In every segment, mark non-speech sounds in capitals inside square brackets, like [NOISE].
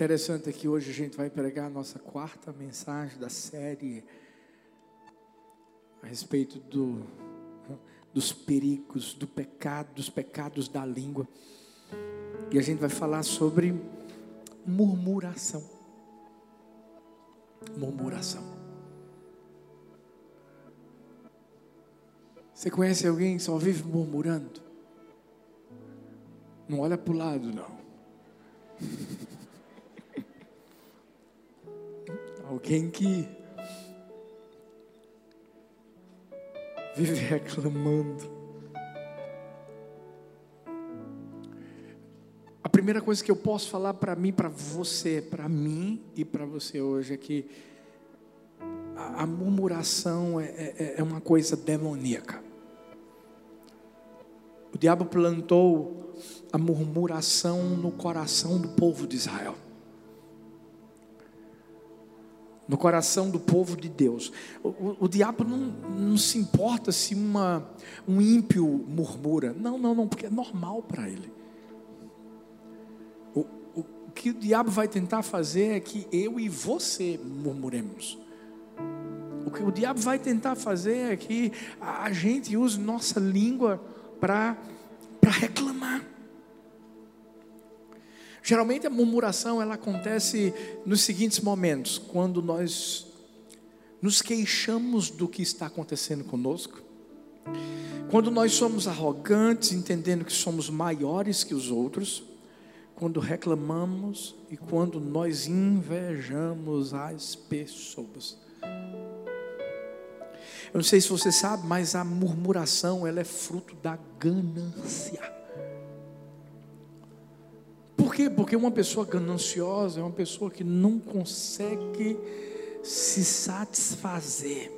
Interessante é que hoje a gente vai pregar a nossa quarta mensagem da série a respeito do, dos perigos, do pecado, dos pecados da língua. E a gente vai falar sobre murmuração. Murmuração. Você conhece alguém que só vive murmurando? Não olha para o lado, não. [LAUGHS] Alguém que vive reclamando. A primeira coisa que eu posso falar para mim, para você, para mim e para você hoje é que a, murmuração é, é, é uma coisa demoníaca. O diabo plantou a murmuração no coração do povo de Israel no coração do povo de Deus. O, o, o diabo não, não, se importa se uma, um ímpio murmura. Não, não, não, porque é normal para ele. O, o, o que o diabo vai tentar fazer é que eu e você murmuremos. O que o diabo vai tentar fazer é que a gente use nossa língua para reclamar. Geralmente a murmuração ela acontece nos seguintes momentos: quando nós nos queixamos do que está acontecendo conosco, quando nós somos arrogantes, entendendo que somos maiores que os outros, quando reclamamos e quando nós invejamos as pessoas. Eu não sei se você sabe, mas a murmuração ela é fruto da ganância. Por quê? Porque uma pessoa gananciosa é uma pessoa que não consegue se satisfazer,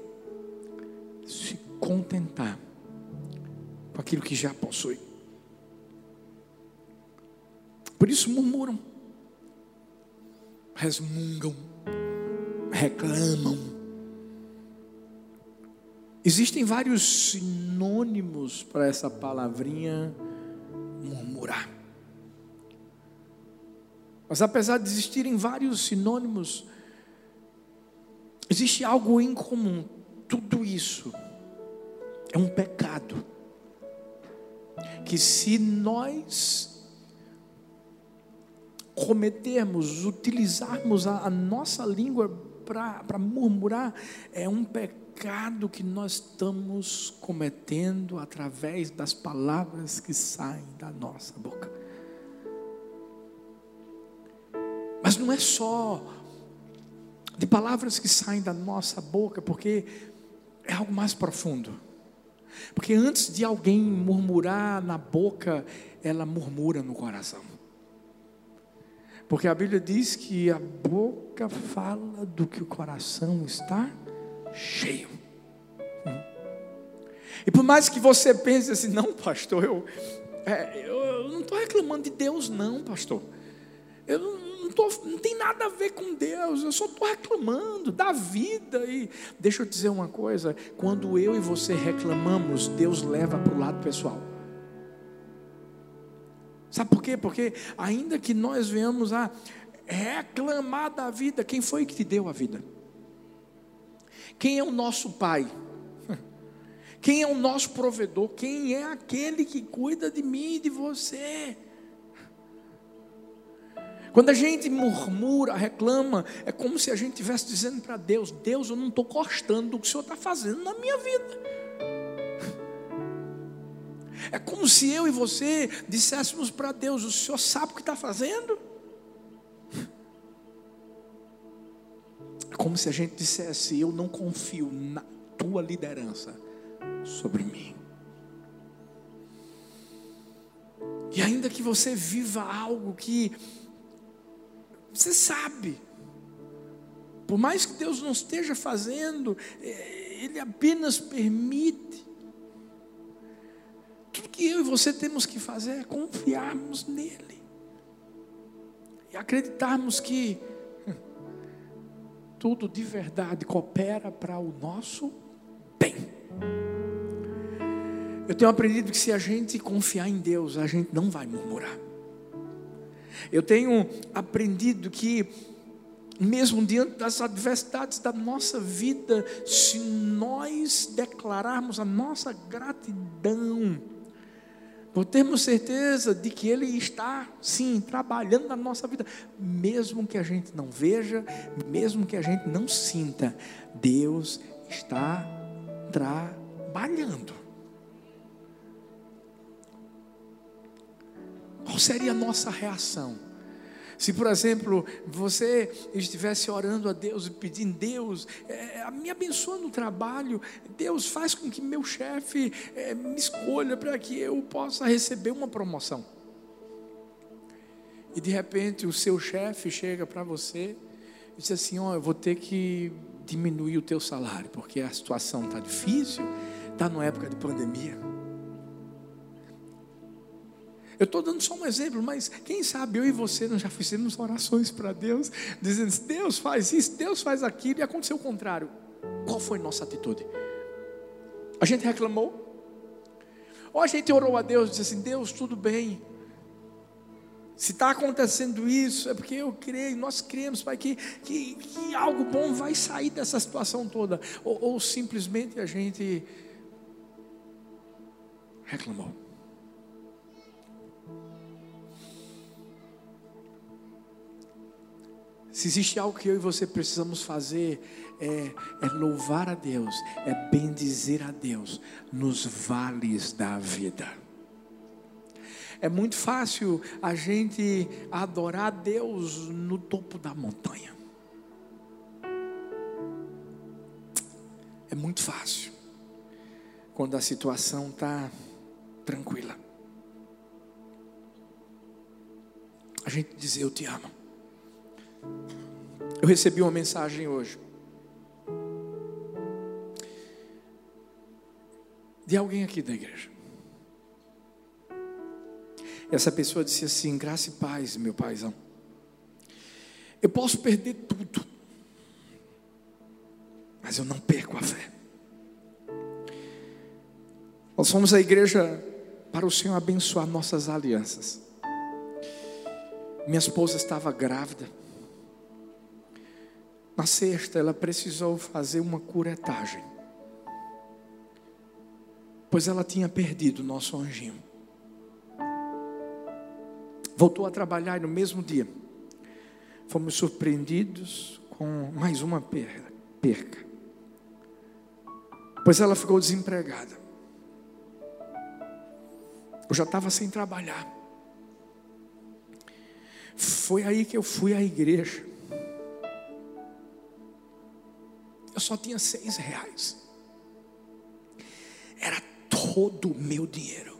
se contentar com aquilo que já possui. Por isso murmuram, resmungam, reclamam. Existem vários sinônimos para essa palavrinha murmurar. Mas apesar de existirem vários sinônimos, existe algo em comum. Tudo isso é um pecado. Que se nós cometermos, utilizarmos a, a nossa língua para murmurar, é um pecado que nós estamos cometendo através das palavras que saem da nossa boca. Não é só de palavras que saem da nossa boca, porque é algo mais profundo. Porque antes de alguém murmurar na boca, ela murmura no coração. Porque a Bíblia diz que a boca fala do que o coração está cheio. E por mais que você pense assim, não, pastor, eu, é, eu não estou reclamando de Deus, não, pastor. Eu não tô, não tem nada a ver com Deus, eu só estou reclamando da vida. E deixa eu dizer uma coisa: quando eu e você reclamamos, Deus leva para o lado pessoal. Sabe por quê? Porque ainda que nós venhamos a reclamar da vida, quem foi que te deu a vida? Quem é o nosso pai? [LAUGHS] Quem é o nosso provedor? Quem é aquele que cuida de mim e de você? Quando a gente murmura, reclama, é como se a gente estivesse dizendo para Deus: Deus, eu não estou gostando do que o Senhor está fazendo na minha vida. É como se eu e você disséssemos para Deus: O Senhor sabe o que está fazendo? É como se a gente dissesse: Eu não confio na tua liderança sobre mim. E ainda que você viva algo que você sabe. Por mais que Deus não esteja fazendo, é, Ele apenas permite. Tudo que eu e você temos que fazer é confiarmos nele. E acreditarmos que tudo de verdade coopera para o nosso bem. Eu tenho aprendido que se a gente confiar em Deus, a gente não vai murmurar. Eu tenho aprendido que, mesmo diante das adversidades da nossa vida, se nós declararmos a nossa gratidão, por termos certeza de que Ele está, sim, trabalhando na nossa vida, mesmo que a gente não veja, mesmo que a gente não sinta, Deus está trabalhando. Qual seria a nossa reação? Se, por exemplo, você estivesse orando a Deus e pedindo, Deus, é, me abençoa no trabalho, Deus faz com que meu chefe é, me escolha para que eu possa receber uma promoção. E de repente o seu chefe chega para você e diz assim: Ó, oh, eu vou ter que diminuir o teu salário, porque a situação está difícil, está numa época de pandemia. Eu estou dando só um exemplo, mas quem sabe eu e você nós já fizemos orações para Deus, dizendo: Deus faz isso, Deus faz aquilo, e aconteceu o contrário. Qual foi nossa atitude? A gente reclamou? Ou a gente orou a Deus e disse assim: Deus, tudo bem. Se está acontecendo isso, é porque eu creio, nós cremos, Pai, que, que, que algo bom vai sair dessa situação toda. Ou, ou simplesmente a gente reclamou. Se existe algo que eu e você precisamos fazer, é, é, louvar a Deus, é bendizer a Deus nos vales da vida. É muito fácil a gente adorar a Deus no topo da montanha. É muito fácil. Quando a situação está tranquila. A gente dizer eu te amo. Eu recebi uma mensagem hoje. De alguém aqui da igreja. Essa pessoa disse assim: graça e paz, meu paizão. Eu posso perder tudo, mas eu não perco a fé. Nós fomos à igreja para o Senhor abençoar nossas alianças. Minha esposa estava grávida. Na sexta, ela precisou fazer uma curetagem, pois ela tinha perdido o nosso anjinho. Voltou a trabalhar e no mesmo dia fomos surpreendidos com mais uma perca, pois ela ficou desempregada. Eu já estava sem trabalhar. Foi aí que eu fui à igreja. Eu só tinha seis reais. Era todo o meu dinheiro.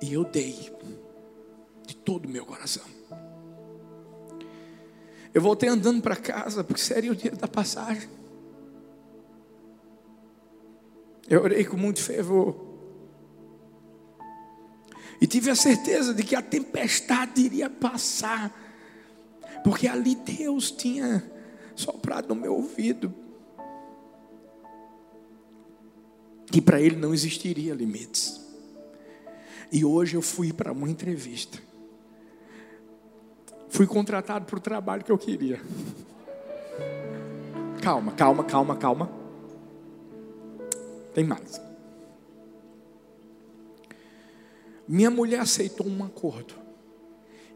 E eu dei de todo o meu coração. Eu voltei andando para casa, porque seria o dia da passagem. Eu orei com muito fervor. E tive a certeza de que a tempestade iria passar. Porque ali Deus tinha soprado no meu ouvido. Que para ele não existiria limites. E hoje eu fui para uma entrevista. Fui contratado para o trabalho que eu queria. Calma, calma, calma, calma. Tem mais. Minha mulher aceitou um acordo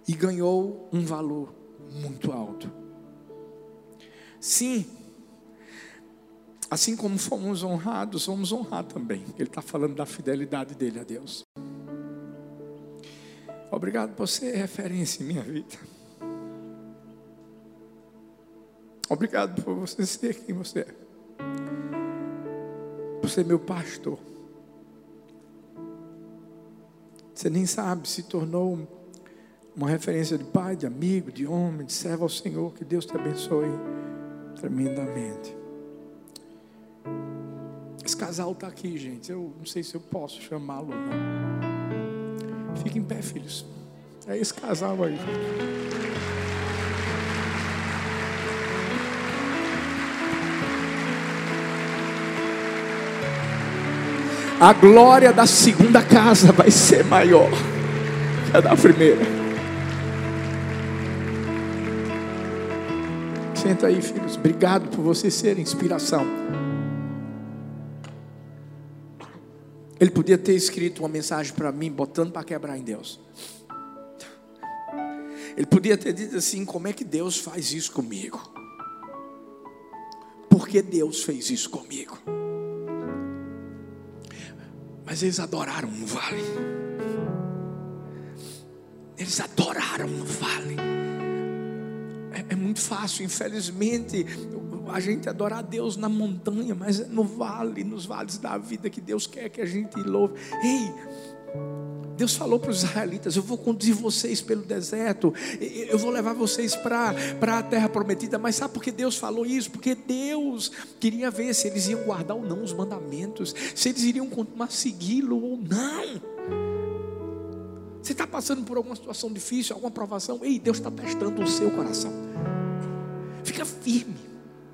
e ganhou um valor muito alto. Sim, assim como fomos honrados, vamos honrar também. Ele está falando da fidelidade dele a Deus. Obrigado por ser referência em minha vida. Obrigado por você ser quem você é. Por ser meu pastor. Você nem sabe, se tornou uma referência de pai, de amigo, de homem, de servo ao Senhor. Que Deus te abençoe tremendamente. Esse casal está aqui, gente. Eu não sei se eu posso chamá-lo ou não. Fique em pé, filhos. É esse casal aí. A glória da segunda casa vai ser maior. dar a primeira. Senta aí, filhos. Obrigado por vocês serem inspiração. Ele podia ter escrito uma mensagem para mim, botando para quebrar em Deus. Ele podia ter dito assim: como é que Deus faz isso comigo? Por que Deus fez isso comigo? Mas eles adoraram no vale. Eles adoraram no vale. É, muito fácil, infelizmente, a gente adorar a Deus na montanha, mas é no vale, nos vales da vida que Deus quer que a gente louve. Ei, Deus falou para os israelitas: Eu vou conduzir vocês pelo deserto, eu vou levar vocês para a terra prometida. Mas sabe por que Deus falou isso? Porque Deus queria ver se eles iam guardar ou não os mandamentos, se eles iriam continuar segui-lo ou não. Você está passando por alguma situação difícil, alguma provação? Ei, Deus está testando o seu coração. Fica firme.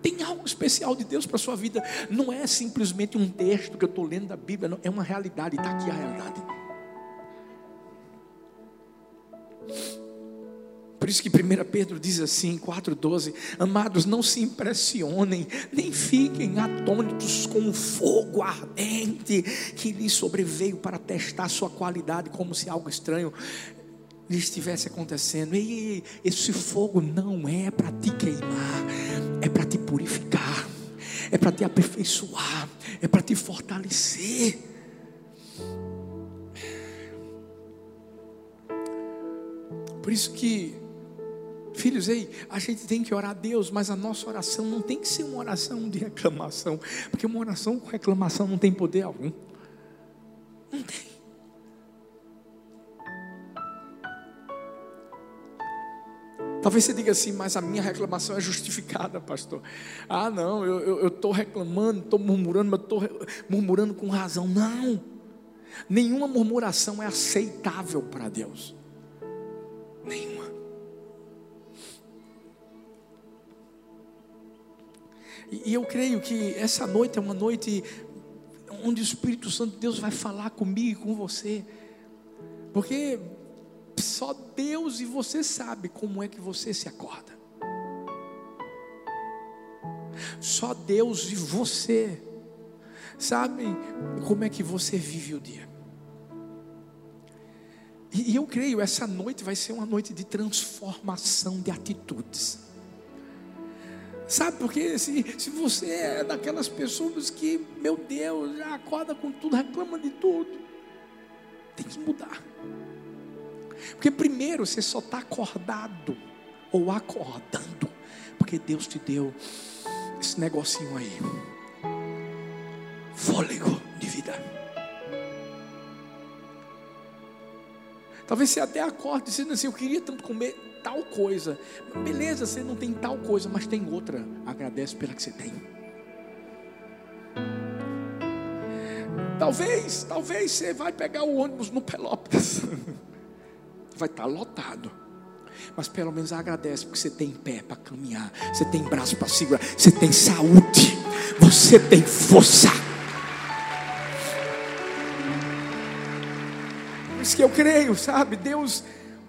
Tem algo especial de Deus para a sua vida. Não é simplesmente um texto que eu estou lendo da Bíblia, não. é uma realidade. Está aqui a realidade. Por isso que 1 Pedro diz assim, 4,12: Amados, não se impressionem, nem fiquem atônitos com o fogo ardente que lhes sobreveio para testar sua qualidade, como se algo estranho lhe estivesse acontecendo. Ei, esse fogo não é para te queimar, é para te purificar, é para te aperfeiçoar, é para te fortalecer. Por isso que Filhos, ei, a gente tem que orar a Deus, mas a nossa oração não tem que ser uma oração de reclamação, porque uma oração com reclamação não tem poder algum. Não tem. Talvez você diga assim, mas a minha reclamação é justificada, pastor. Ah, não, eu estou reclamando, estou murmurando, mas estou murmurando com razão. Não, nenhuma murmuração é aceitável para Deus. Nenhuma. E, eu creio que essa noite é uma noite onde o Espírito Santo de Deus vai falar comigo e com você. Porque só Deus e você sabe como é que você se acorda. Só Deus e você sabem como é que você vive o dia. E, eu creio essa noite vai ser uma noite de transformação de atitudes. Sabe porque se, se você é daquelas pessoas que, meu Deus, já acorda com tudo, reclama de tudo, tem que mudar. Porque primeiro você só está acordado ou acordando, porque Deus te deu esse negocinho aí fôlego de vida. Talvez você até acorde dizendo assim: Eu queria tanto comer tal coisa. Beleza, você não tem tal coisa, mas tem outra. Agradece pela que você tem. Talvez, talvez você vai pegar o ônibus no Pelotas. [LAUGHS] Vai estar lotado. Mas pelo menos agradece porque você tem pé para caminhar, você tem braço para segurar, você tem saúde, você tem força. Isso que eu creio, sabe? Deus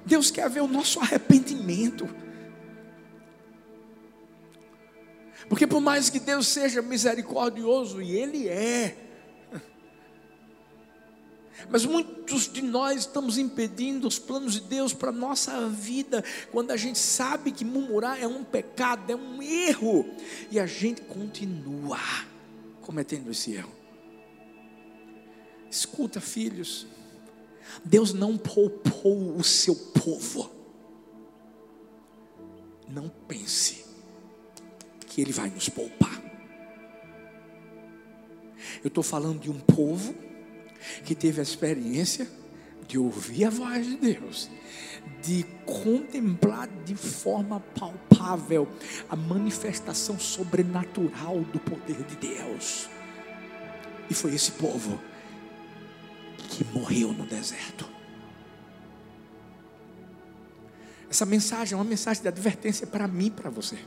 Deus quer ver o nosso arrependimento. Porque por mais que Deus seja misericordioso, e Ele é, mas muitos de nós estamos impedindo os planos de Deus para a nossa vida, quando a gente sabe que murmurar é um pecado, é um erro, e a gente continua cometendo esse erro. Escuta, filhos, Deus não poupou o seu povo. Não pense que Ele vai nos poupar. Eu estou falando de um povo que teve a experiência de ouvir a voz de Deus, de contemplar de forma palpável a manifestação sobrenatural do poder de Deus. E foi esse povo que morreu no deserto. Essa mensagem é uma mensagem de advertência para mim e para você.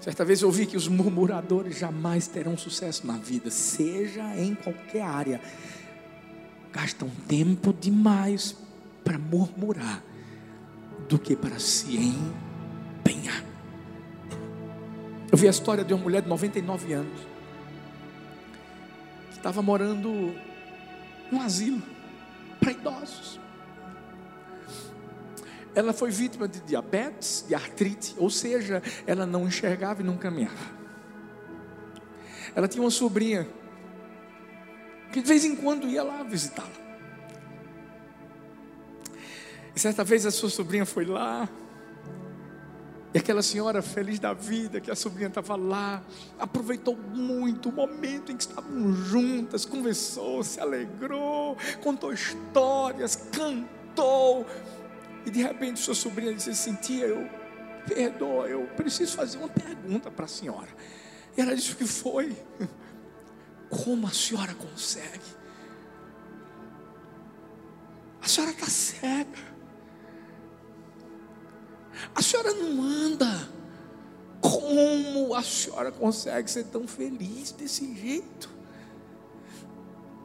Certa vez eu ouvi que os murmuradores jamais terão sucesso na vida, seja em qualquer área. gastam tempo demais para murmurar do que para se empenhar. Eu vi a história de uma mulher de 99 anos estava morando num asilo para idosos. Ela foi vítima de diabetes, de artrite, ou seja, ela não enxergava e não caminhava. Ela tinha uma sobrinha que de vez em quando ia lá visitá-la. E certa vez a sua sobrinha foi lá, e aquela senhora feliz da vida, que a sobrinha estava lá, aproveitou muito o momento em que estavam juntas, conversou, se alegrou, contou histórias, cantou. E de repente sua sobrinha disse assim: Tia, eu perdoa, eu preciso fazer uma pergunta para a senhora. E ela disse: O que foi? Como a senhora consegue? A senhora está cega. A senhora não anda. Como a senhora consegue ser tão feliz desse jeito?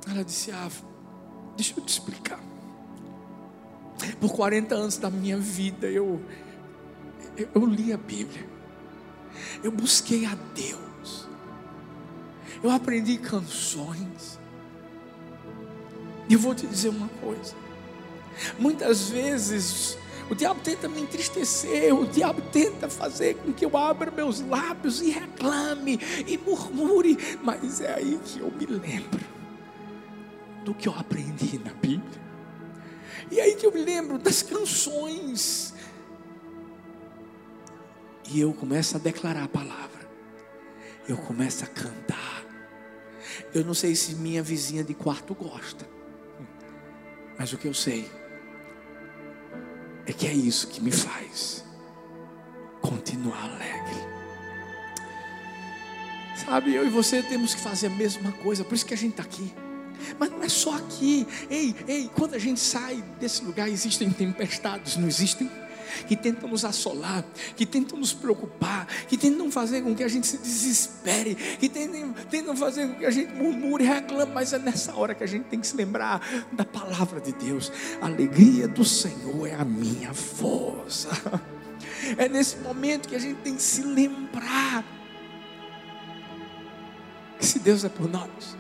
Ela disse: Ah, deixa eu te explicar. Por 40 anos da minha vida eu, eu, eu li a Bíblia. Eu busquei a Deus. Eu aprendi canções. E eu vou te dizer uma coisa. Muitas vezes o diabo tenta me entristecer, o diabo tenta fazer com que eu abra meus lábios e reclame e murmure, mas é aí que eu me lembro do que eu aprendi na Bíblia. E é aí que eu me lembro das canções. E eu começo a declarar a palavra. Eu começo a cantar. Eu não sei se minha vizinha de quarto gosta, mas o que eu sei é que é isso que me faz continuar alegre. Sabe, eu e você temos que fazer a mesma coisa, por isso que a gente está aqui. Mas não é só aqui. Ei, ei, quando a gente sai desse lugar, existem tempestades, não existem? Que tentam nos assolar, que tentam nos preocupar, que tentam fazer com que a gente se desespere, que tentam, tentam fazer com que a gente murmure e reclame, mas é nessa hora que a gente tem que se lembrar da palavra de Deus. A alegria do Senhor é a minha força. É nesse momento que a gente tem que se lembrar que se Deus é por nós,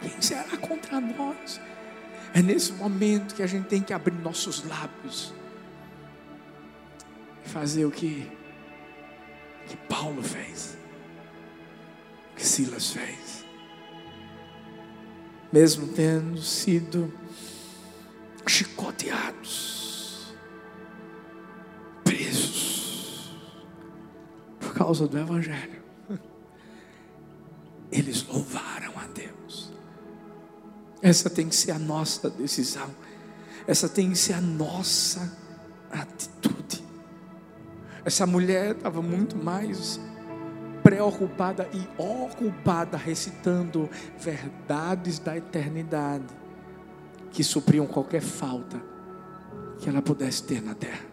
quem será contra nós? É nesse momento que a gente tem que abrir nossos lábios fazer o que, que Paulo fez, o que Silas fez, mesmo tendo sido chicoteados, presos, por causa do Evangelho, eles louvaram a Deus. Essa tem que ser a nossa decisão, essa tem que ser a nossa atitude. Essa mulher estava muito mais preocupada e ocupada recitando verdades da eternidade que supriam qualquer falta que ela pudesse ter na terra.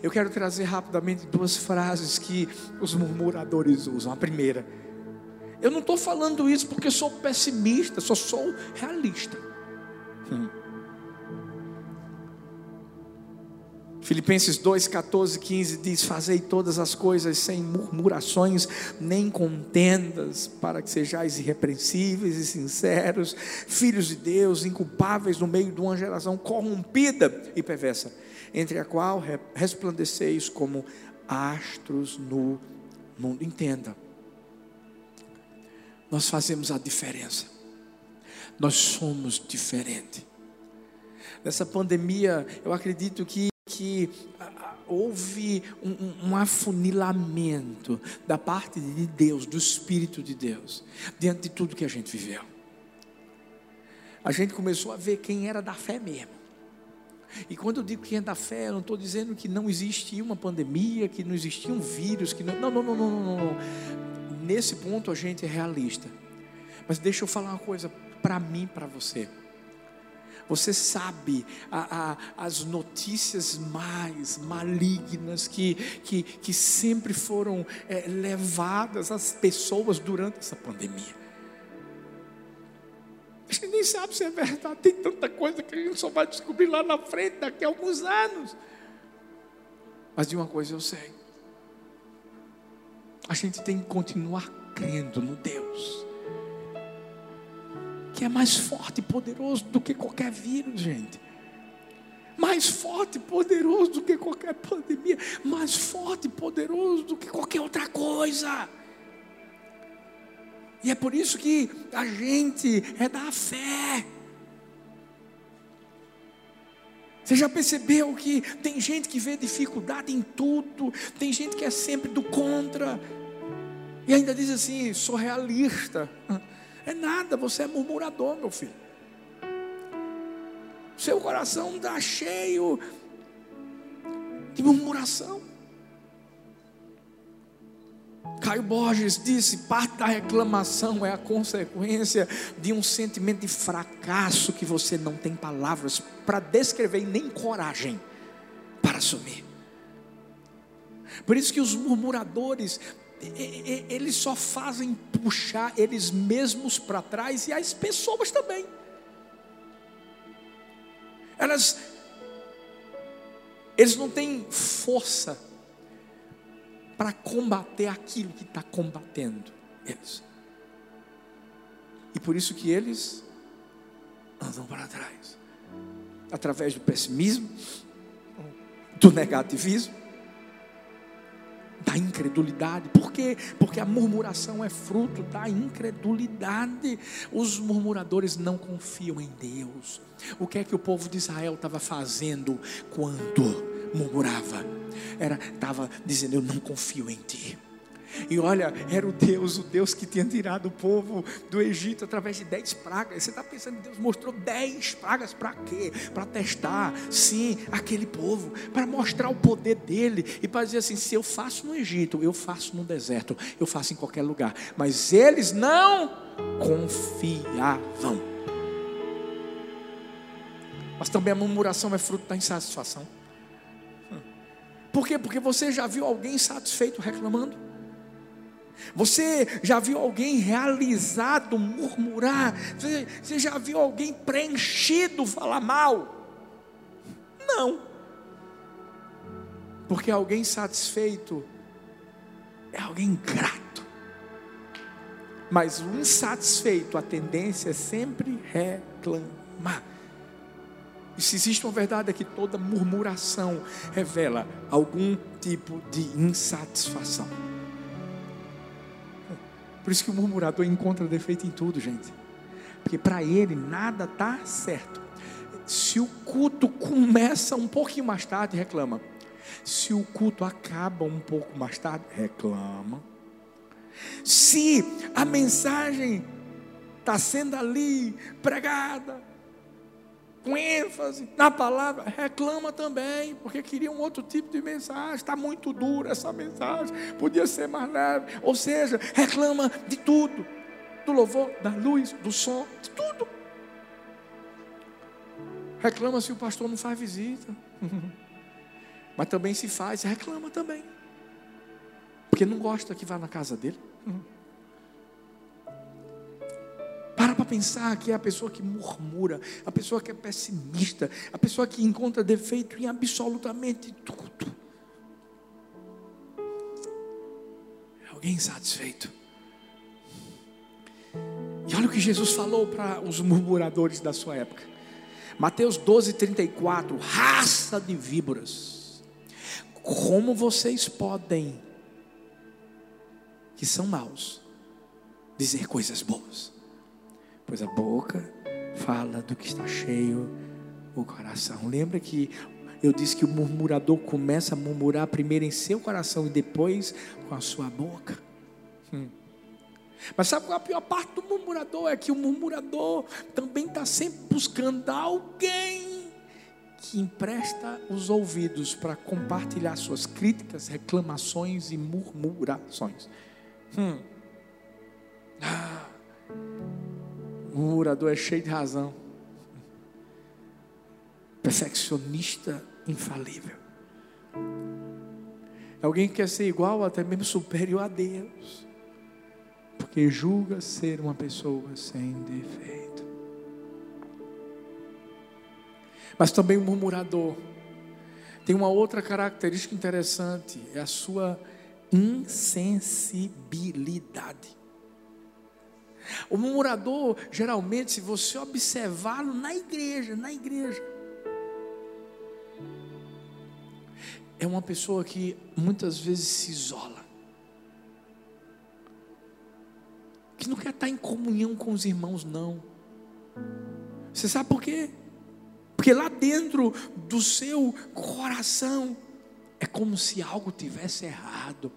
Eu quero trazer rapidamente duas frases que os murmuradores usam. A primeira, eu não estou falando isso porque sou pessimista, só sou realista. Hum. Filipenses 2, 14, 15 diz: Fazei todas as coisas sem murmurações nem contendas, para que sejais irrepreensíveis e sinceros, filhos de Deus, inculpáveis no meio de uma geração corrompida e perversa, entre a qual resplandeceis como astros no mundo. Entenda, nós fazemos a diferença, nós somos diferentes. Nessa pandemia, eu acredito que que houve um, um, afunilamento da parte de Deus, do Espírito de Deus, diante de tudo que a gente viveu. A gente começou a ver quem era da fé mesmo. E quando eu digo quem é da fé, eu não estou dizendo que não existia uma pandemia, que não existia um vírus, que não. Não, não, não, não, não, não. Nesse ponto a gente é realista. Mas deixa eu falar uma coisa para mim, para você. Você sabe a, a, as notícias mais malignas que, que, que sempre foram é, levadas às pessoas durante essa pandemia. A gente nem sabe se é verdade. Tem tanta coisa que a gente só vai descobrir lá na frente, daqui a alguns anos. Mas de uma coisa eu sei: a gente tem que continuar crendo no Deus, que é mais forte e poderoso do que qualquer vírus, gente mais forte e poderoso do que qualquer pandemia, mais forte e poderoso do que qualquer outra coisa. E é por isso que a gente é da fé. Você já percebeu que tem gente que vê dificuldade em tudo, tem gente que é sempre do contra, e ainda diz assim: sou realista. É nada, você é murmurador, meu filho. Seu coração está cheio de murmuração. Caio Borges disse: parte da reclamação é a consequência de um sentimento de fracasso que você não tem palavras para descrever e nem coragem para assumir. Por isso que os murmuradores, eles só fazem puxar eles mesmos para trás e as pessoas também. Elas, eles não têm força para combater aquilo que está combatendo eles. E por isso que eles andam para trás através do pessimismo, do negativismo, da incredulidade. Por quê? Porque a murmuração é fruto da incredulidade. Os murmuradores não confiam em Deus. O que é que o povo de Israel estava fazendo quando murmurava? Era estava dizendo eu não confio em ti. E olha, era o Deus, o Deus que tinha tirado o povo do Egito através de dez pragas. Você está pensando, Deus mostrou dez pragas para quê? Para testar, sim, aquele povo, para mostrar o poder dele e para dizer assim: se eu faço no Egito, eu faço no deserto, eu faço em qualquer lugar. Mas eles não confiavam. Mas também a murmuração é fruto da insatisfação. Por quê? Porque você já viu alguém satisfeito reclamando? Você já viu alguém realizado murmurar? Você, já viu alguém preenchido falar mal? Não. Porque alguém satisfeito é alguém grato. Mas o insatisfeito, a tendência é sempre reclamar. E se existe uma verdade é que toda murmuração revela algum tipo de insatisfação. Por isso que o murmurador encontra defeito em tudo, gente. Porque para ele nada está certo. Se o culto começa um pouquinho mais tarde, reclama. Se o culto acaba um pouco mais tarde, reclama. Se a mensagem está sendo ali pregada, com ênfase na palavra, reclama também, porque queria um outro tipo de mensagem. Está muito dura essa mensagem, podia ser mais leve. Ou seja, reclama de tudo: do louvor, da luz, do som, de tudo. Reclama se o pastor não faz visita. [LAUGHS] Mas também se faz, reclama também. Porque não gosta que vá na casa dele. Para pensar que é a pessoa que murmura, a pessoa que é pessimista, a pessoa que encontra defeito em absolutamente tudo. É alguém insatisfeito. E olha o que Jesus falou para os murmuradores da sua época. Mateus 12, 34. Raça de víboras. Como vocês podem, que são maus, dizer coisas boas? Pois a boca fala do que está cheio o coração. Lembra que eu disse que o murmurador começa a murmurar primeiro em seu coração e depois com a sua boca. Hum. Mas sabe qual é a pior parte do murmurador? É que o murmurador também está sempre buscando alguém que empresta os ouvidos para compartilhar suas críticas, reclamações e murmurações. Hum. Ah. Murmurador é cheio de razão. Perfeccionista infalível. É alguém que quer ser igual, até mesmo superior a Deus. Porque julga ser uma pessoa sem defeito. Mas também o murmurador tem uma outra característica interessante, é a sua insensibilidade. O murmurador, geralmente, se você observá-lo na igreja, na igreja, é uma pessoa que muitas vezes se isola, que não quer estar em comunhão com os irmãos, não. Você sabe por quê? Porque lá dentro do seu coração é como se algo tivesse errado.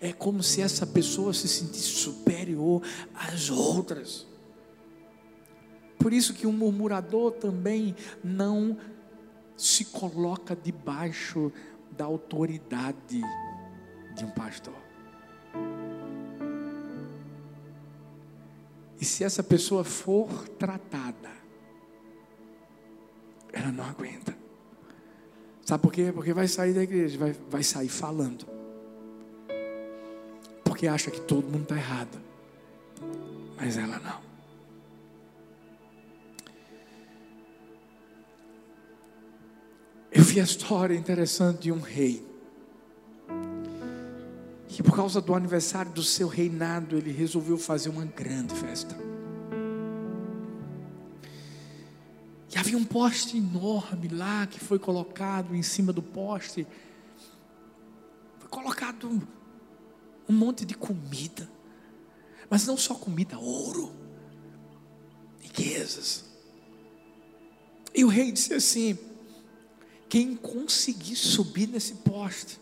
É como se essa pessoa se sentisse superior às outras. Por isso que um murmurador também não se coloca debaixo da autoridade de um pastor. E se essa pessoa for tratada, ela não aguenta. Sabe por quê? Porque vai sair da igreja, vai, vai sair falando. Porque acha que todo mundo está errado. Mas ela não. Eu vi a história interessante de um rei. Que por causa do aniversário do seu reinado, ele resolveu fazer uma grande festa. E havia um poste enorme lá que foi colocado em cima do poste. Foi colocado um, monte de comida. Mas não só comida, ouro, riquezas. E o rei disse assim: quem conseguir subir nesse poste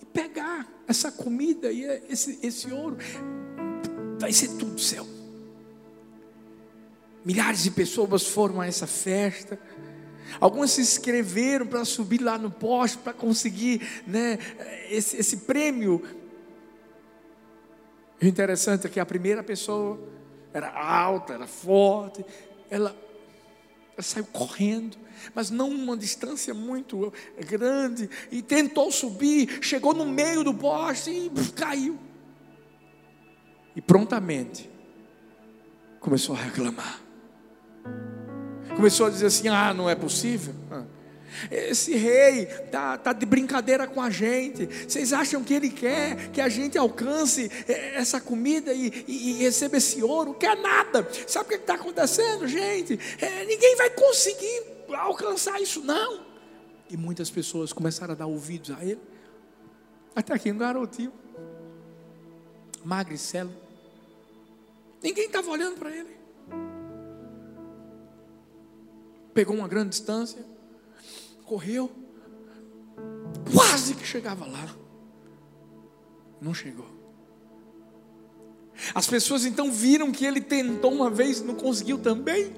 e pegar essa comida e esse, esse ouro, vai ser tudo céu. Milhares de pessoas foram a essa festa. Algumas se inscreveram para subir lá no poste para conseguir né, esse, esse prêmio. O interessante é que a primeira pessoa era alta, era forte, ela, ela saiu correndo, mas não uma distância muito grande, e tentou subir, chegou no meio do poste e caiu. E prontamente começou a reclamar. Começou a dizer assim: ah, não é possível. Ah. Esse rei está tá de brincadeira com a gente. Vocês acham que ele quer que a gente alcance é, essa comida e, e, e receba esse ouro? Quer nada. Sabe o que está acontecendo, gente? É, ninguém vai conseguir alcançar isso, não. E muitas pessoas começaram a dar ouvidos a ele. Até aqui um garotinho, magricelo. Ninguém estava olhando para ele. Pegou uma grande distância, correu, quase que chegava lá. Não chegou. As pessoas então viram que ele tentou uma vez não conseguiu também.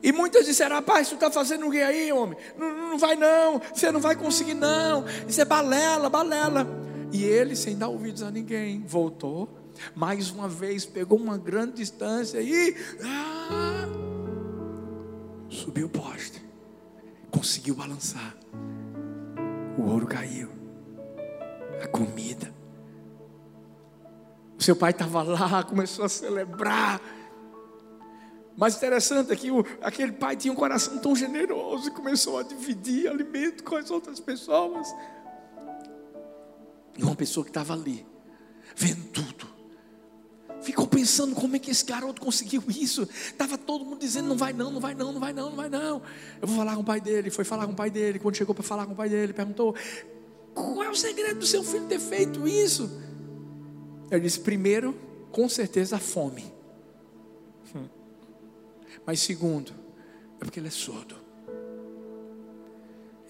E muitas disseram: Rapaz, tu está fazendo o que aí, homem? Não, não vai não, você não vai conseguir não. Isso é balela, balela. E ele, sem dar ouvidos a ninguém, voltou. Mais uma vez, pegou uma grande distância e. Ah, Subiu o poste. Conseguiu balançar. O ouro caiu. A comida. O seu pai estava lá, [LAUGHS] começou a celebrar. Mas interessante é que o, aquele pai tinha um coração tão generoso e começou a dividir alimento com as outras pessoas. E uma pessoa que estava ali, vendo tudo, ficou pensando como é que esse garoto conseguiu isso. Estava todo mundo dizendo: não vai não, não vai não, não vai não, não vai não. Eu vou falar com o pai dele. Foi falar com o pai dele. Quando chegou para falar com o pai dele, perguntou: qual é o segredo do seu filho ter feito isso? Ele disse: primeiro, com certeza, a fome. Hum. Mas segundo, é porque ele é surdo.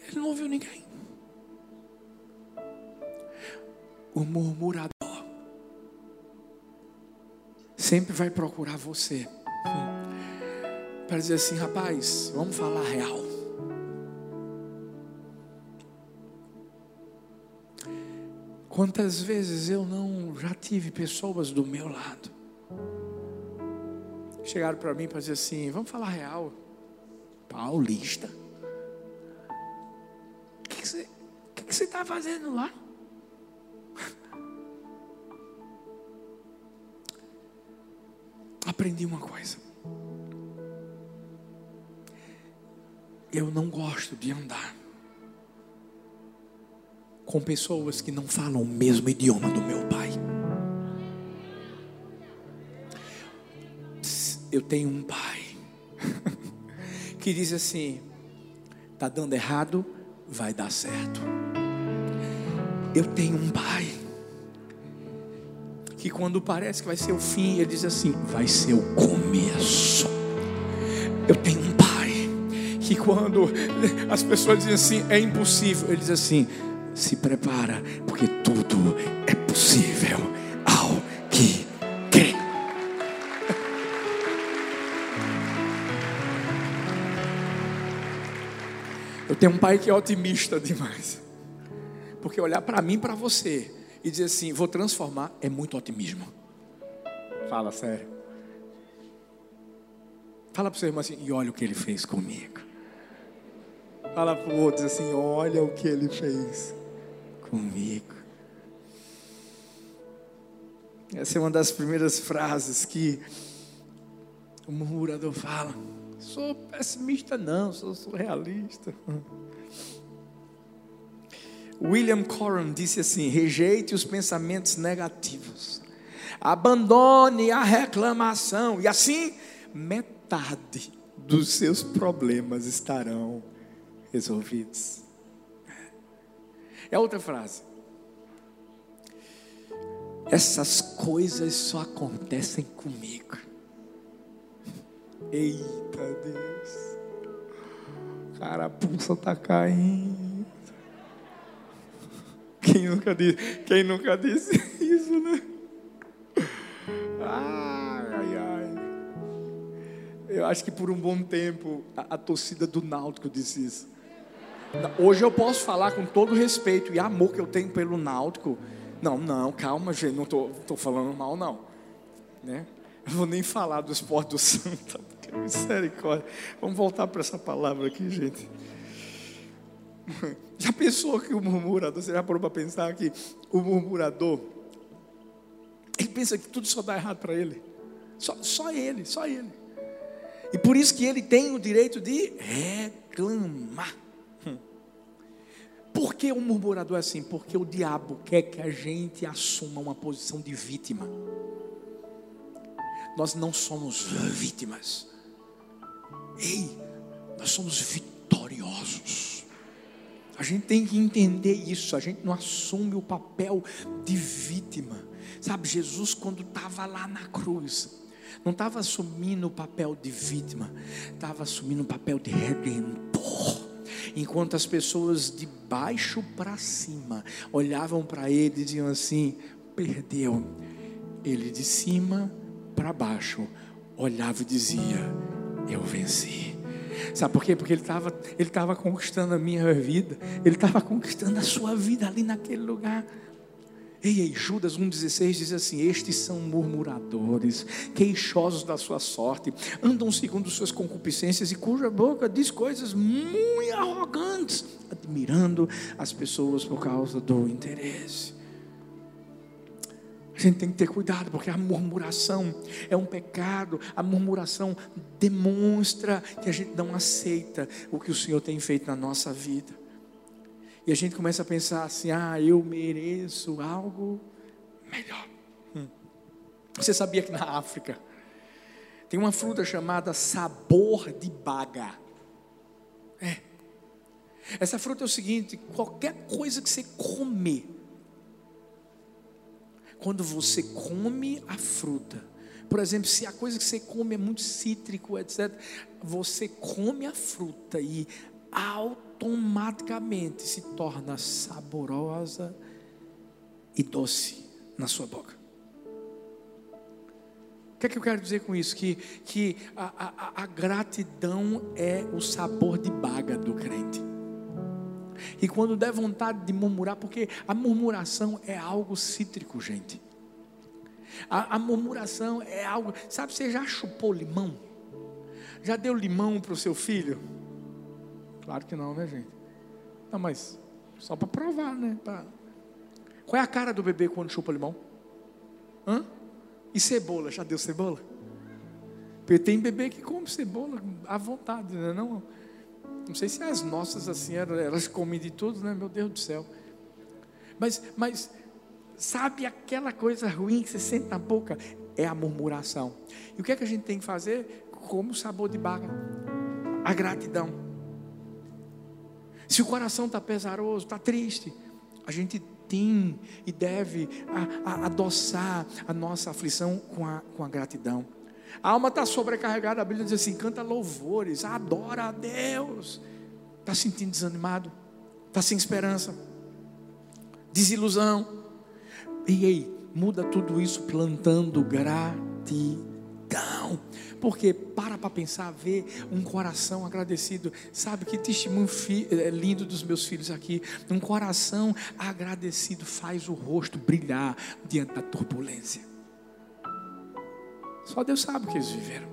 Ele não ouviu ninguém. O murmurador sempre vai procurar você para dizer assim, rapaz, vamos falar real. Quantas vezes eu não já tive pessoas do meu lado chegaram para mim para dizer assim, vamos falar real, paulista. O que, que você está fazendo lá? Aprendi uma coisa. Eu não gosto de andar com pessoas que não falam o mesmo idioma do meu pai. Eu tenho um pai [LAUGHS] que diz assim: tá dando errado, vai dar certo. Eu tenho um pai que quando parece que vai ser o fim, ele diz assim: vai ser o começo. Eu tenho um pai que quando as pessoas dizem assim, é impossível, ele diz assim: se prepara, porque tudo é possível ao que crê. Eu tenho um pai que é otimista demais. Porque olhar para mim, para você, e dizer assim, vou transformar, é muito otimismo. Fala sério. Fala para o seu irmão assim, e olha o que ele fez comigo. Fala para o outro assim, olha o que ele fez comigo. Essa é uma das primeiras frases que o murmurador fala. Sou pessimista, não, sou, sou realista. William Coram disse assim: rejeite os pensamentos negativos, abandone a reclamação, e assim metade dos seus problemas estarão resolvidos. É outra frase. Essas coisas só acontecem comigo. Eita Deus. Cara, a pulsa tá caindo. Quem nunca disse, quem nunca disse [LAUGHS] isso, né? Ai, ai, ai. Eu acho que por um bom tempo a, a torcida do Náutico disse isso. Hoje eu posso falar com todo respeito e amor que eu tenho pelo Náutico. Não, não, calma, gente, não estou falando mal, não. Né? Eu vou nem falar do esporte do Santa, [LAUGHS] misericórdia. Vamos voltar para essa palavra aqui, gente. [LAUGHS] Já pensou que o murmurador, você já parou para pensar que o murmurador, ele pensa que tudo só dá errado para ele. Só, só ele, só ele. E por isso que ele tem o direito de reclamar. Por que o murmurador é assim? Porque o diabo quer que a gente assuma uma posição de vítima. Nós não somos vítimas. Ei, nós somos vitoriosos. A gente tem que entender isso. A gente não assume o papel de vítima. Sabe, Jesus, quando estava lá na cruz, não estava assumindo o papel de vítima, estava assumindo o papel de redentor enquanto as pessoas de baixo para cima olhavam para ele e diziam assim: perdeu. Ele de cima para baixo olhava e dizia: Eu venci. Sabe por quê? Porque ele estava ele tava conquistando a minha vida, ele estava conquistando a sua vida ali naquele lugar. Ei, ei, Judas 1,16 diz assim: Estes são murmuradores, queixosos da sua sorte, andam segundo suas concupiscências e cuja boca diz coisas muito arrogantes, admirando as pessoas por causa do interesse. A gente tem que ter cuidado, porque a murmuração é um pecado, a murmuração demonstra que a gente não aceita o que o Senhor tem feito na nossa vida. E a gente começa a pensar assim: ah, eu mereço algo melhor. Hum. Você sabia que na África tem uma fruta chamada sabor de baga? É. Essa fruta é o seguinte: qualquer coisa que você comer, quando você come a fruta, por exemplo, se a coisa que você come é muito cítrico, etc., você come a fruta e automaticamente se torna saborosa e doce na sua boca. O que é que eu quero dizer com isso? Que, que a, a, a gratidão é o sabor de baga do crente. E quando der vontade de murmurar, porque a murmuração é algo cítrico, gente. A, a murmuração é algo. Sabe, você já chupou limão? Já deu limão para o seu filho? Claro que não, né, gente? Não, mas só para provar, né? Pra... Qual é a cara do bebê quando chupa limão? Hã? E cebola? Já deu cebola? Porque tem bebê que come cebola à vontade, né? não? Não sei se as nossas assim, elas comem de tudo, né? Meu Deus do céu. Mas, mas sabe aquela coisa ruim que você sente na boca? É a murmuração. E o que é que a gente tem que fazer? Como sabor de baga. A gratidão. Se o coração está pesaroso, está triste, a gente tem e deve a, a, adoçar a nossa aflição com a, com a gratidão. A alma está sobrecarregada, a Bíblia diz assim: canta louvores, adora a Deus. Está sentindo desanimado? Está sem esperança? Desilusão? E aí, muda tudo isso plantando gratidão. Porque para para pensar, ver um coração agradecido. Sabe que testemunho é lindo dos meus filhos aqui. Um coração agradecido faz o rosto brilhar diante da turbulência. Só Deus sabe o que eles viveram.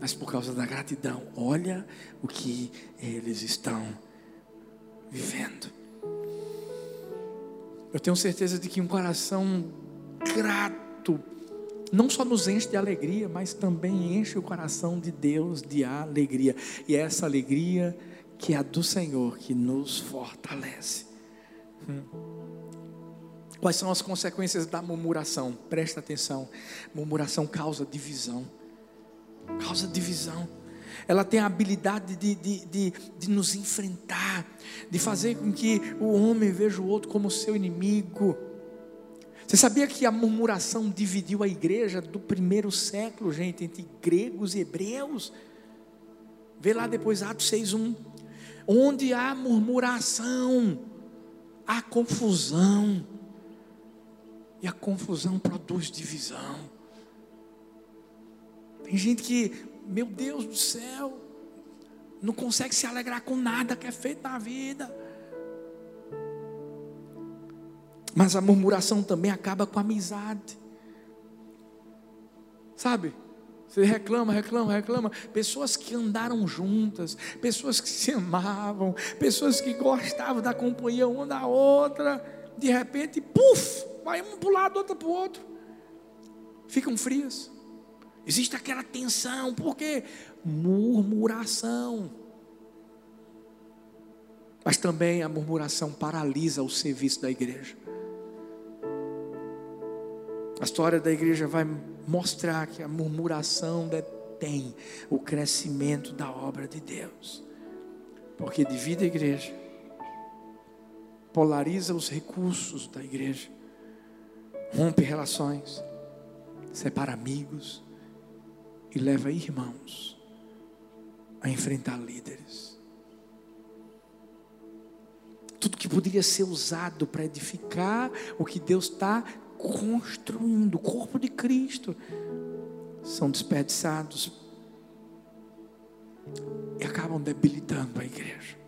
Mas por causa da gratidão, olha o que eles estão vivendo. Eu tenho certeza de que um coração grato não só nos enche de alegria, mas também enche o coração de Deus de alegria. E é essa alegria que é a do Senhor que nos fortalece. Hum. Quais são as consequências da murmuração? Presta atenção. Murmuração causa divisão. Causa divisão. Ela tem a habilidade de, de, de, de nos enfrentar, de fazer com que o homem veja o outro como seu inimigo. Você sabia que a murmuração dividiu a igreja do primeiro século, gente, entre gregos e hebreus? Vê lá depois Atos 6:1. Onde há murmuração, há confusão. E a confusão produz divisão. Tem gente que, meu Deus do céu, não consegue se alegrar com nada que é feito na vida. Mas a murmuração também acaba com a amizade. Sabe? Você reclama, reclama, reclama. Pessoas que andaram juntas, pessoas que se amavam, pessoas que gostavam da companhia uma da outra, de repente, puf, vai um para o lado, outra para o outro. Ficam frias. Existe aquela tensão, porque murmuração. Mas também a murmuração paralisa o serviço da igreja. A história da igreja vai mostrar que a murmuração detém o crescimento da obra de Deus. Porque divide a igreja, polariza os recursos da igreja, rompe relações, separa amigos e leva irmãos a enfrentar líderes. Tudo que poderia ser usado para edificar o que Deus está construindo o corpo de Cristo são desperdiçados e acabam debilitando a igreja.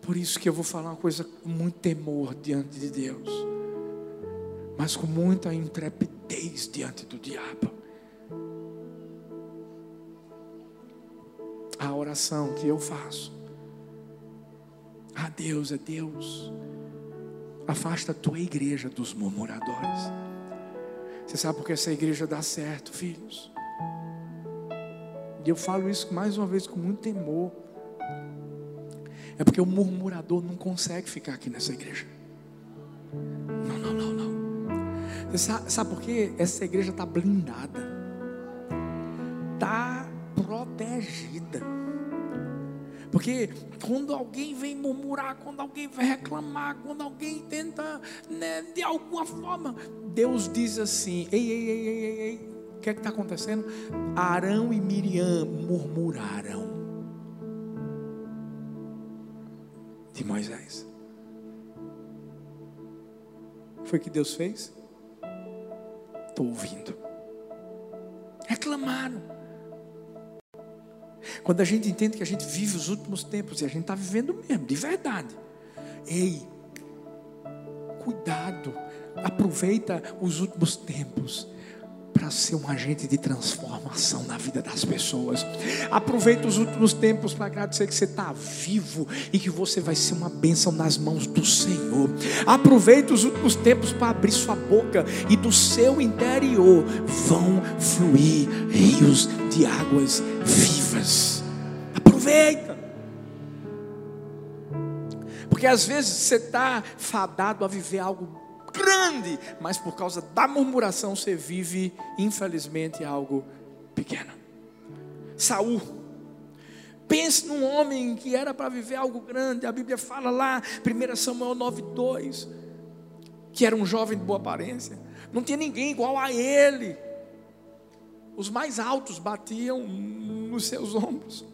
Por isso que eu vou falar uma coisa com muito temor diante de Deus, mas com muita intrepidez diante do diabo. A oração que eu faço a Deus é Deus Afasta a tua igreja dos murmuradores. Você sabe porque essa igreja dá certo, filhos? E eu falo isso mais uma vez com muito temor. É porque o murmurador não consegue ficar aqui nessa igreja. Não, sabe, sabe por quê? Essa igreja está blindada. Está protegida. Porque quando alguém vem murmurar, quando alguém vem reclamar, quando alguém tenta, né, de alguma forma, Deus diz assim: ei, ei, ei, ei, ei, ei. o que é que está acontecendo? Arão e Miriam murmuraram de Moisés. Foi o que Deus fez? Estou ouvindo. Reclamaram. Quando a gente entende que a gente vive os últimos tempos, e a gente está vivendo mesmo, de verdade. Ei, cuidado, aproveita os últimos tempos para ser um agente de transformação na vida das pessoas. Aproveita os últimos tempos para agradecer que você está vivo e que você vai ser uma bênção nas mãos do Senhor. Aproveita os últimos tempos para abrir sua boca e do seu interior vão fluir rios de águas vivas. Aproveita. Porque às vezes você está fadado a viver algo grande, mas por causa da murmuração você vive, infelizmente, algo pequeno. Saul. Pense num homem que era para viver algo grande. A Bíblia fala lá, 1 Samuel 9,2, que era um jovem de boa aparência. Não tinha ninguém igual a ele. Os mais altos batiam nos seus ombros.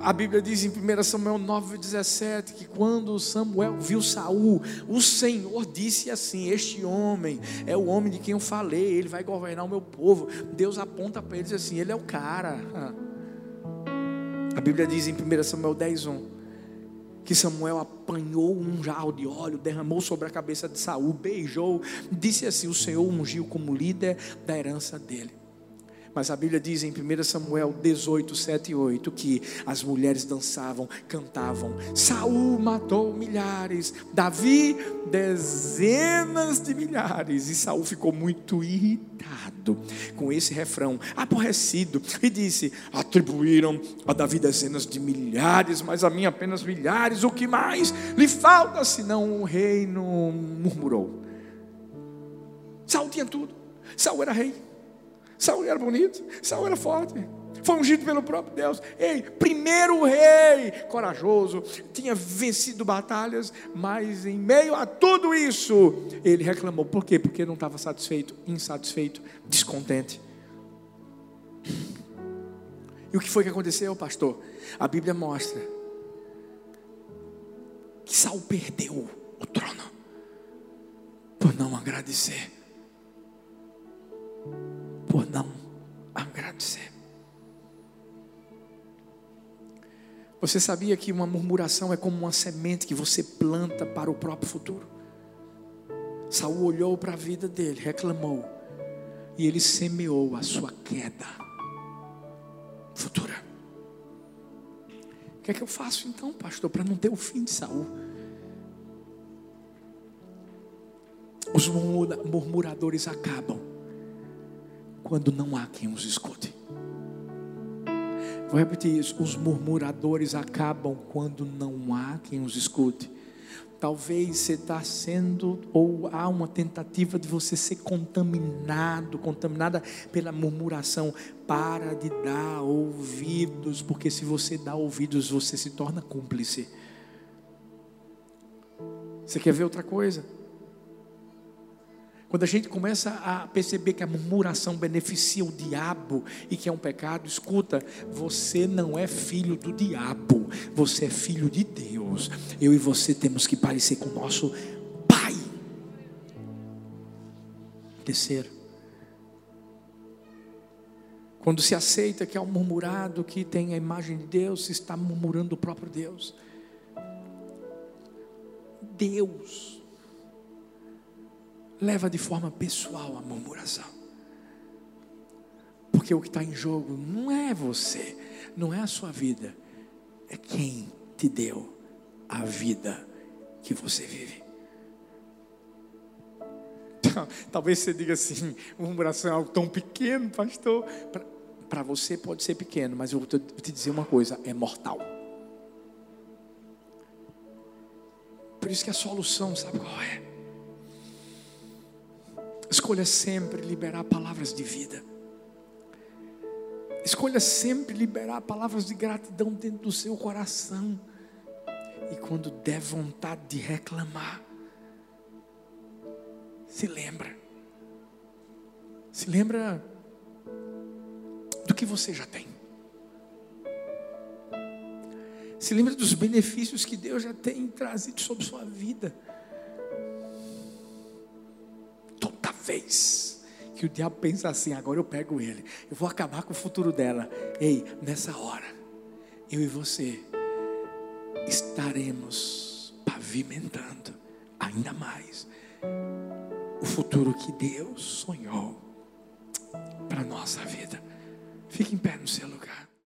A Bíblia diz em 1 Samuel 9,17 que quando Samuel viu Saul, o Senhor disse assim: Este homem é o homem de quem eu falei, ele vai governar o meu povo. Deus aponta para ele e diz assim: Ele é o cara. A Bíblia diz em 1 Samuel 10,1 que Samuel apanhou um jarro de óleo, derramou sobre a cabeça de Saul, beijou, disse assim: O Senhor ungiu como líder da herança dele. Mas a Bíblia diz em 1 Samuel 18, 7 e 8 que as mulheres dançavam, cantavam. Saul matou milhares, Davi dezenas de milhares. E Saul ficou muito irritado com esse refrão, aborrecido, e disse: Atribuíram a Davi dezenas de milhares, mas a mim apenas milhares. O que mais lhe falta senão o reino? Murmurou. Saul tinha tudo. Saul era rei. Saul era bonito, Saul era forte. Foi ungido pelo próprio Deus. Ei, primeiro rei, corajoso, tinha vencido batalhas, mas em meio a tudo isso, ele reclamou. Por quê? Porque não estava satisfeito, insatisfeito, descontente. E o que foi que aconteceu, pastor? A Bíblia mostra que Saul perdeu o trono por não agradecer por não agradecer. Você sabia que uma murmuração é como uma semente que você planta para o próprio futuro? Saul olhou para a vida dele, reclamou, e ele semeou a sua queda futura. O que é que eu faço então, pastor, para não ter o fim de Saul? Os murmuradores acabam quando não há quem os escute. Vou repetir isso: os murmuradores acabam quando não há quem os escute. Talvez você está sendo, ou há uma tentativa de você ser contaminado, contaminada pela murmuração. Para de dar ouvidos, porque se você dá ouvidos, você se torna cúmplice. Você quer ver outra coisa? Quando a gente começa a perceber que a murmuração beneficia o diabo e que é um pecado, escuta, você não é filho do diabo, você é filho de Deus. Eu e você temos que parecer com o nosso Pai. Terceiro, quando se aceita que é um murmurado que tem a imagem de Deus, se está murmurando o próprio Deus. Deus leva de forma pessoal a murmuração. Porque o que está em jogo não é você, não é a sua vida, é quem te deu a vida que você vive. [LAUGHS] Talvez você diga assim: murmuração é algo tão pequeno, pastor. Para você pode ser pequeno, mas eu vou te dizer uma coisa: é mortal. Por isso que a solução, sabe qual é? Escolha sempre liberar palavras de vida. Escolha sempre liberar palavras de gratidão dentro do seu coração. E quando der vontade de reclamar, se lembra. Se lembra do que você já tem. Se lembra dos benefícios que Deus já tem trazido sobre sua vida. Vez que o diabo pensa assim, agora eu pego ele, eu vou acabar com o futuro dela. Ei, nessa hora, eu e você estaremos pavimentando ainda mais o futuro que Deus sonhou para a nossa vida. Fique em pé no seu lugar.